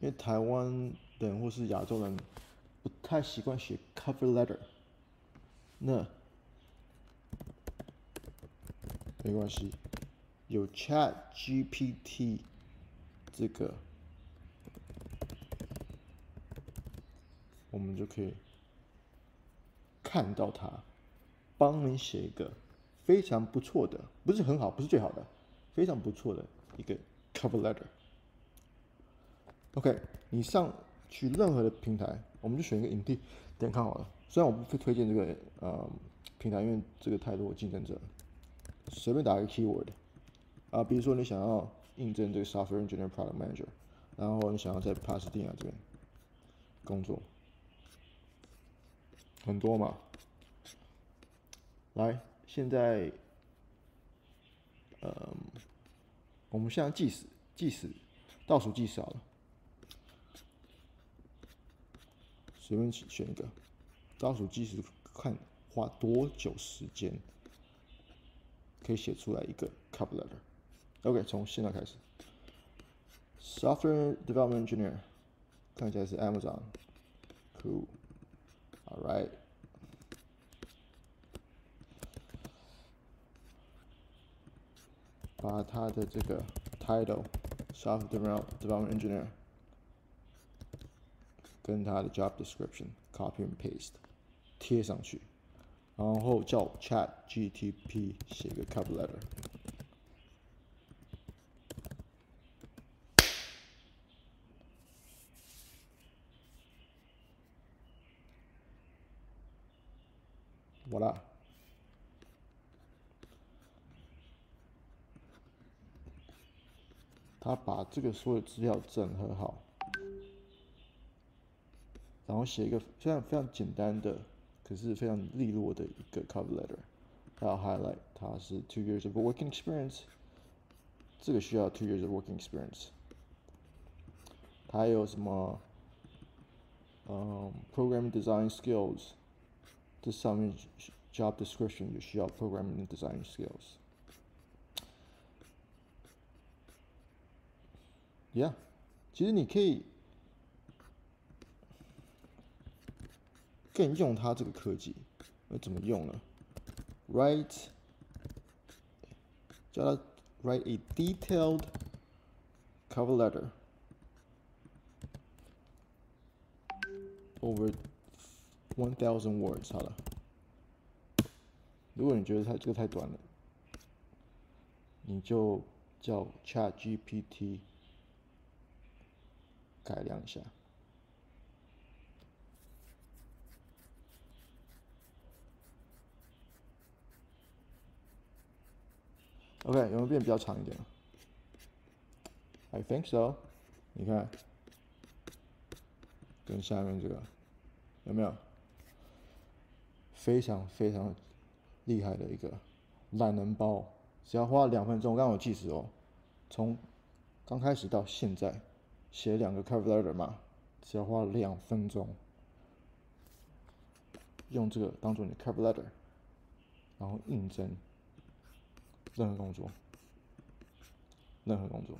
因为台湾人或是亚洲人不太习惯写 cover letter，那没关系，有 Chat GPT 这个，我们就可以看到它，帮你写一个非常不错的，不是很好，不是最好的，非常不错的一个 cover letter。OK，你上去任何的平台，我们就选一个 Indeed 点看好了。虽然我不推荐这个呃平台，因为这个太多竞争者。随便打一个 keyword 啊，比如说你想要应征这个 software engineer product manager，然后你想要在帕斯蒂亚这边工作，很多嘛。来，现在，呃，我们现在计时计时倒数计时好了。随便选一个，倒数计时看花多久时间，可以写出来一个 cover letter。OK，从现在开始，Software Development Engineer，看起来是 Amazon。Cool，All right。把他的这个 title，Software Development Engineer。跟他的 job description copy and paste 贴上去，然后叫 Chat GTP 写个 cover letter。我啦，他把这个所有资料整合好。然后写一个非常非常简单的，可是非常利落的一个 cover letter，还要 highlight 它是 two years of working experience，这个需要 two years of working experience。它还有什么，嗯，programming design skills，这上面 job description 也需要 programming design skills。Yeah，其实你可以。 更用它这个科技，那怎么用呢？Write，叫他 write a detailed cover letter over one thousand words。好了，如果你觉得它这个太短了，你就叫 ChatGPT 改良一下。 OK，有没有变比较长一点？I think so。你看，跟下面这个有没有非常非常厉害的一个懒人包？只要花两分钟，刚刚我计时哦，从刚开始到现在写两个 cover letter 嘛，只要花两分钟，用这个当做你的 cover letter，然后应征。任何工作，任何工作。